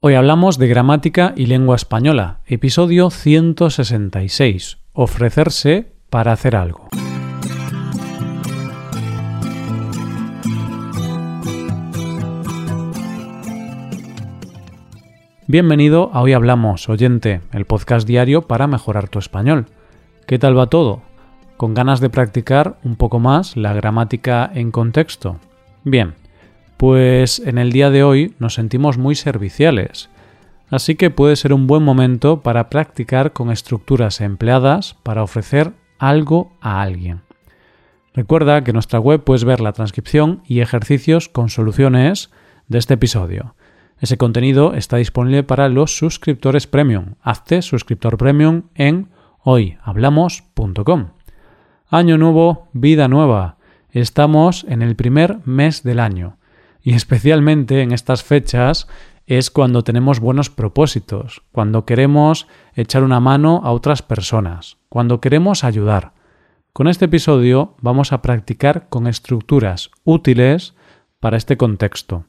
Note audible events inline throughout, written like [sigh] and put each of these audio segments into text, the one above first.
Hoy hablamos de gramática y lengua española, episodio 166, ofrecerse para hacer algo. Bienvenido a Hoy Hablamos, oyente, el podcast diario para mejorar tu español. ¿Qué tal va todo? ¿Con ganas de practicar un poco más la gramática en contexto? Bien, pues en el día de hoy nos sentimos muy serviciales, así que puede ser un buen momento para practicar con estructuras empleadas para ofrecer algo a alguien. Recuerda que en nuestra web puedes ver la transcripción y ejercicios con soluciones de este episodio. Ese contenido está disponible para los suscriptores premium. Hazte suscriptor premium en hoyhablamos.com. Año nuevo, vida nueva. Estamos en el primer mes del año y especialmente en estas fechas es cuando tenemos buenos propósitos, cuando queremos echar una mano a otras personas, cuando queremos ayudar. Con este episodio vamos a practicar con estructuras útiles para este contexto.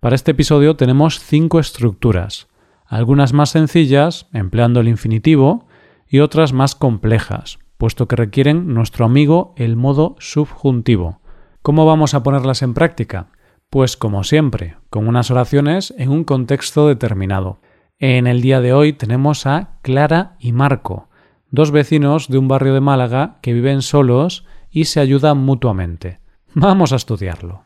Para este episodio tenemos cinco estructuras, algunas más sencillas, empleando el infinitivo, y otras más complejas, puesto que requieren nuestro amigo el modo subjuntivo. ¿Cómo vamos a ponerlas en práctica? Pues como siempre, con unas oraciones en un contexto determinado. En el día de hoy tenemos a Clara y Marco, dos vecinos de un barrio de Málaga que viven solos y se ayudan mutuamente. Vamos a estudiarlo.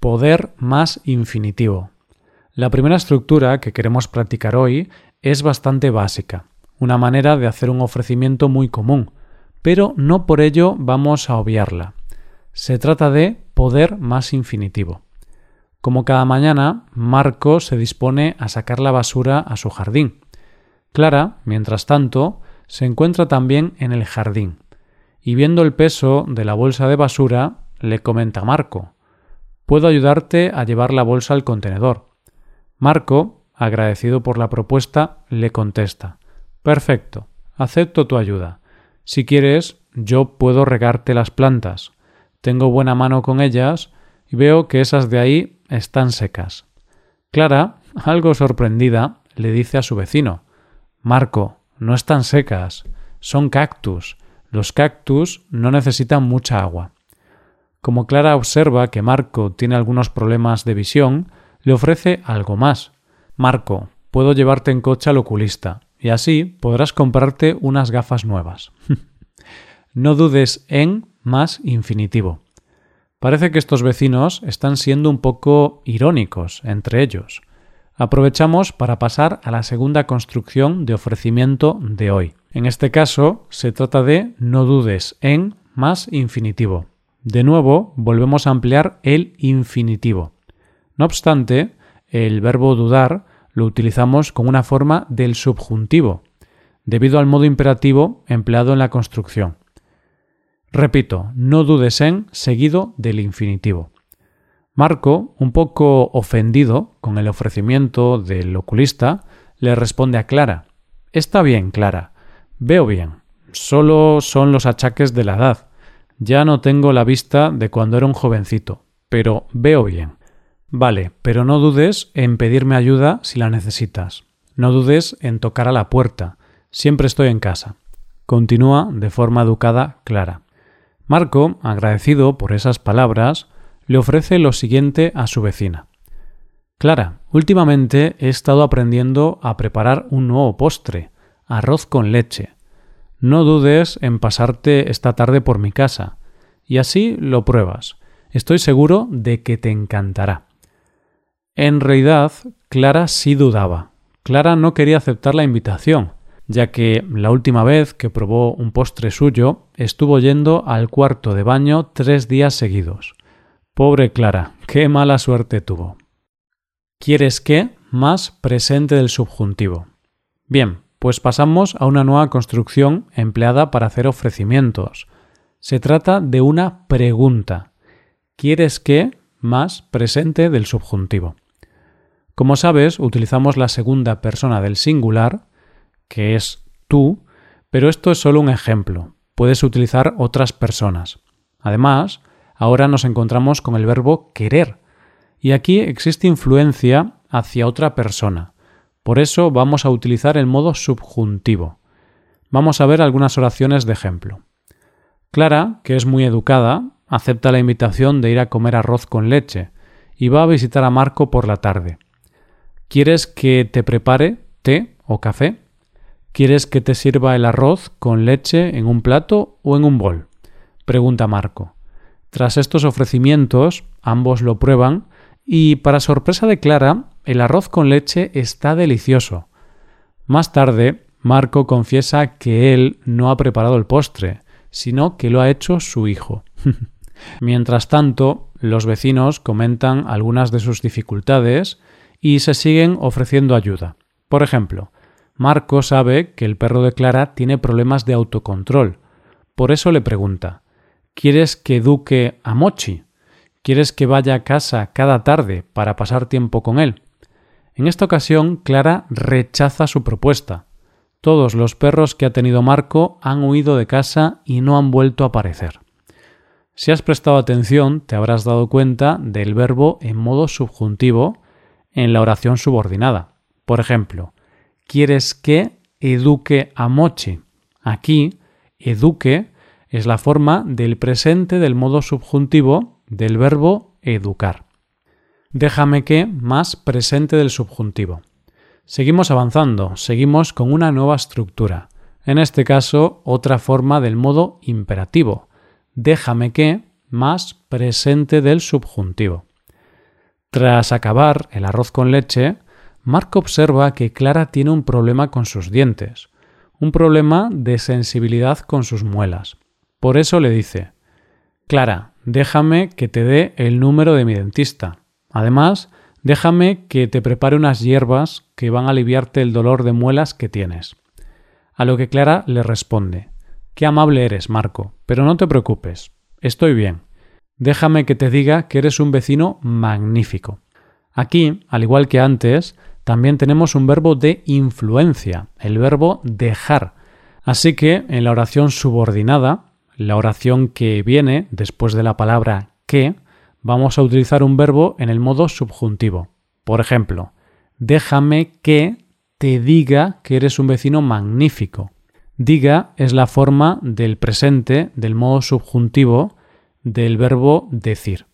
Poder más infinitivo. La primera estructura que queremos practicar hoy es bastante básica, una manera de hacer un ofrecimiento muy común, pero no por ello vamos a obviarla. Se trata de poder más infinitivo. Como cada mañana, Marco se dispone a sacar la basura a su jardín. Clara, mientras tanto, se encuentra también en el jardín, y viendo el peso de la bolsa de basura, le comenta a Marco Puedo ayudarte a llevar la bolsa al contenedor. Marco, agradecido por la propuesta, le contesta Perfecto, acepto tu ayuda. Si quieres, yo puedo regarte las plantas tengo buena mano con ellas y veo que esas de ahí están secas. Clara, algo sorprendida, le dice a su vecino Marco, no están secas, son cactus. Los cactus no necesitan mucha agua. Como Clara observa que Marco tiene algunos problemas de visión, le ofrece algo más. Marco, puedo llevarte en coche al oculista, y así podrás comprarte unas gafas nuevas. [laughs] no dudes en más infinitivo. Parece que estos vecinos están siendo un poco irónicos entre ellos. Aprovechamos para pasar a la segunda construcción de ofrecimiento de hoy. En este caso, se trata de no dudes en más infinitivo. De nuevo, volvemos a ampliar el infinitivo. No obstante, el verbo dudar lo utilizamos con una forma del subjuntivo, debido al modo imperativo empleado en la construcción. Repito, no dudes en seguido del infinitivo. Marco, un poco ofendido con el ofrecimiento del oculista, le responde a Clara Está bien, Clara. Veo bien. Solo son los achaques de la edad. Ya no tengo la vista de cuando era un jovencito, pero veo bien. Vale, pero no dudes en pedirme ayuda si la necesitas. No dudes en tocar a la puerta. Siempre estoy en casa. Continúa de forma educada Clara. Marco, agradecido por esas palabras, le ofrece lo siguiente a su vecina. Clara, últimamente he estado aprendiendo a preparar un nuevo postre, arroz con leche. No dudes en pasarte esta tarde por mi casa, y así lo pruebas. Estoy seguro de que te encantará. En realidad, Clara sí dudaba. Clara no quería aceptar la invitación, ya que la última vez que probó un postre suyo estuvo yendo al cuarto de baño tres días seguidos. Pobre Clara, qué mala suerte tuvo. ¿Quieres qué? Más presente del subjuntivo. Bien, pues pasamos a una nueva construcción empleada para hacer ofrecimientos. Se trata de una pregunta. ¿Quieres qué? Más presente del subjuntivo. Como sabes, utilizamos la segunda persona del singular que es tú, pero esto es solo un ejemplo. Puedes utilizar otras personas. Además, ahora nos encontramos con el verbo querer. Y aquí existe influencia hacia otra persona. Por eso vamos a utilizar el modo subjuntivo. Vamos a ver algunas oraciones de ejemplo. Clara, que es muy educada, acepta la invitación de ir a comer arroz con leche y va a visitar a Marco por la tarde. ¿Quieres que te prepare té o café? ¿Quieres que te sirva el arroz con leche en un plato o en un bol? pregunta Marco. Tras estos ofrecimientos, ambos lo prueban y, para sorpresa de Clara, el arroz con leche está delicioso. Más tarde, Marco confiesa que él no ha preparado el postre, sino que lo ha hecho su hijo. [laughs] Mientras tanto, los vecinos comentan algunas de sus dificultades y se siguen ofreciendo ayuda. Por ejemplo, Marco sabe que el perro de Clara tiene problemas de autocontrol. Por eso le pregunta ¿Quieres que eduque a Mochi? ¿Quieres que vaya a casa cada tarde para pasar tiempo con él? En esta ocasión, Clara rechaza su propuesta. Todos los perros que ha tenido Marco han huido de casa y no han vuelto a aparecer. Si has prestado atención, te habrás dado cuenta del verbo en modo subjuntivo en la oración subordinada. Por ejemplo, ¿quieres que eduque a Mochi? Aquí, eduque es la forma del presente del modo subjuntivo del verbo educar. Déjame que más presente del subjuntivo. Seguimos avanzando, seguimos con una nueva estructura. En este caso, otra forma del modo imperativo. Déjame que más presente del subjuntivo. Tras acabar el arroz con leche, Marco observa que Clara tiene un problema con sus dientes, un problema de sensibilidad con sus muelas. Por eso le dice Clara, déjame que te dé el número de mi dentista. Además, déjame que te prepare unas hierbas que van a aliviarte el dolor de muelas que tienes. A lo que Clara le responde Qué amable eres, Marco, pero no te preocupes, estoy bien déjame que te diga que eres un vecino magnífico. Aquí, al igual que antes, también tenemos un verbo de influencia, el verbo dejar. Así que en la oración subordinada, la oración que viene después de la palabra que, vamos a utilizar un verbo en el modo subjuntivo. Por ejemplo, déjame que te diga que eres un vecino magnífico. Diga es la forma del presente del modo subjuntivo del verbo decir.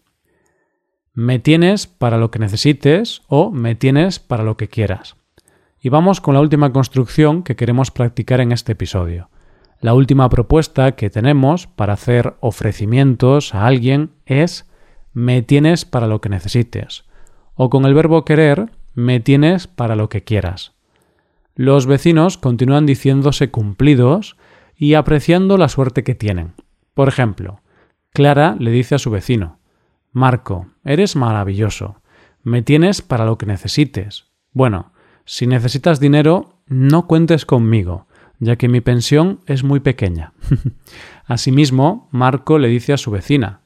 Me tienes para lo que necesites o me tienes para lo que quieras. Y vamos con la última construcción que queremos practicar en este episodio. La última propuesta que tenemos para hacer ofrecimientos a alguien es me tienes para lo que necesites. O con el verbo querer, me tienes para lo que quieras. Los vecinos continúan diciéndose cumplidos y apreciando la suerte que tienen. Por ejemplo, Clara le dice a su vecino Marco, eres maravilloso. Me tienes para lo que necesites. Bueno, si necesitas dinero, no cuentes conmigo, ya que mi pensión es muy pequeña. [laughs] Asimismo, Marco le dice a su vecina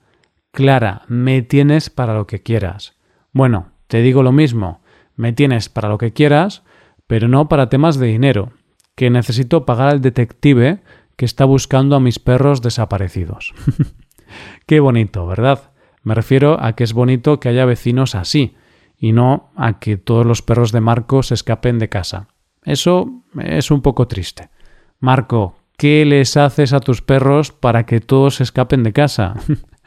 Clara, me tienes para lo que quieras. Bueno, te digo lo mismo, me tienes para lo que quieras, pero no para temas de dinero, que necesito pagar al detective que está buscando a mis perros desaparecidos. [laughs] Qué bonito, ¿verdad? Me refiero a que es bonito que haya vecinos así, y no a que todos los perros de Marco se escapen de casa. Eso es un poco triste. Marco, ¿qué les haces a tus perros para que todos se escapen de casa?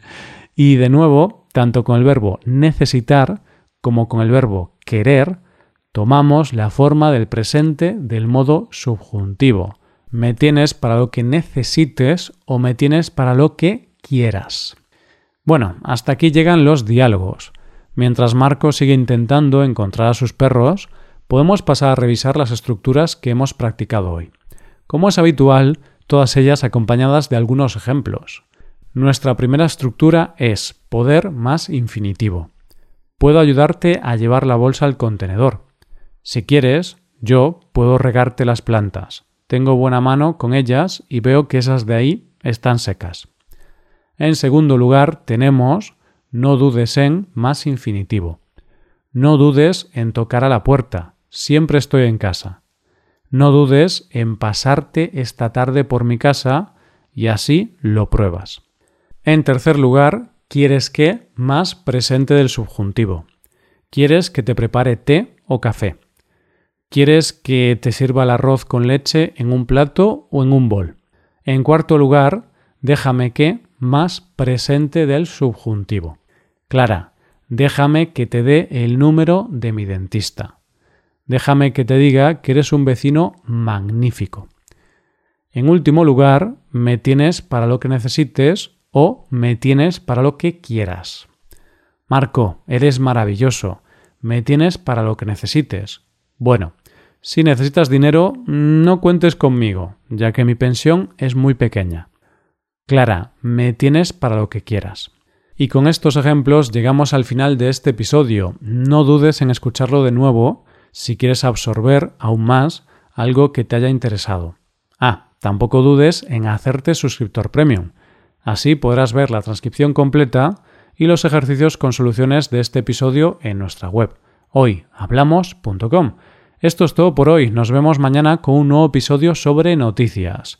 [laughs] y de nuevo, tanto con el verbo necesitar como con el verbo querer, tomamos la forma del presente del modo subjuntivo. Me tienes para lo que necesites o me tienes para lo que quieras. Bueno, hasta aquí llegan los diálogos. Mientras Marco sigue intentando encontrar a sus perros, podemos pasar a revisar las estructuras que hemos practicado hoy. Como es habitual, todas ellas acompañadas de algunos ejemplos. Nuestra primera estructura es poder más infinitivo. Puedo ayudarte a llevar la bolsa al contenedor. Si quieres, yo puedo regarte las plantas. Tengo buena mano con ellas y veo que esas de ahí están secas. En segundo lugar, tenemos no dudes en más infinitivo. No dudes en tocar a la puerta. Siempre estoy en casa. No dudes en pasarte esta tarde por mi casa y así lo pruebas. En tercer lugar, quieres que más presente del subjuntivo. Quieres que te prepare té o café? ¿Quieres que te sirva el arroz con leche en un plato o en un bol? En cuarto lugar, déjame que más presente del subjuntivo. Clara, déjame que te dé el número de mi dentista. Déjame que te diga que eres un vecino magnífico. En último lugar, me tienes para lo que necesites o me tienes para lo que quieras. Marco, eres maravilloso. Me tienes para lo que necesites. Bueno, si necesitas dinero, no cuentes conmigo, ya que mi pensión es muy pequeña. Clara, me tienes para lo que quieras. Y con estos ejemplos llegamos al final de este episodio. No dudes en escucharlo de nuevo si quieres absorber aún más algo que te haya interesado. Ah, tampoco dudes en hacerte suscriptor premium. Así podrás ver la transcripción completa y los ejercicios con soluciones de este episodio en nuestra web hoyhablamos.com. Esto es todo por hoy. Nos vemos mañana con un nuevo episodio sobre noticias.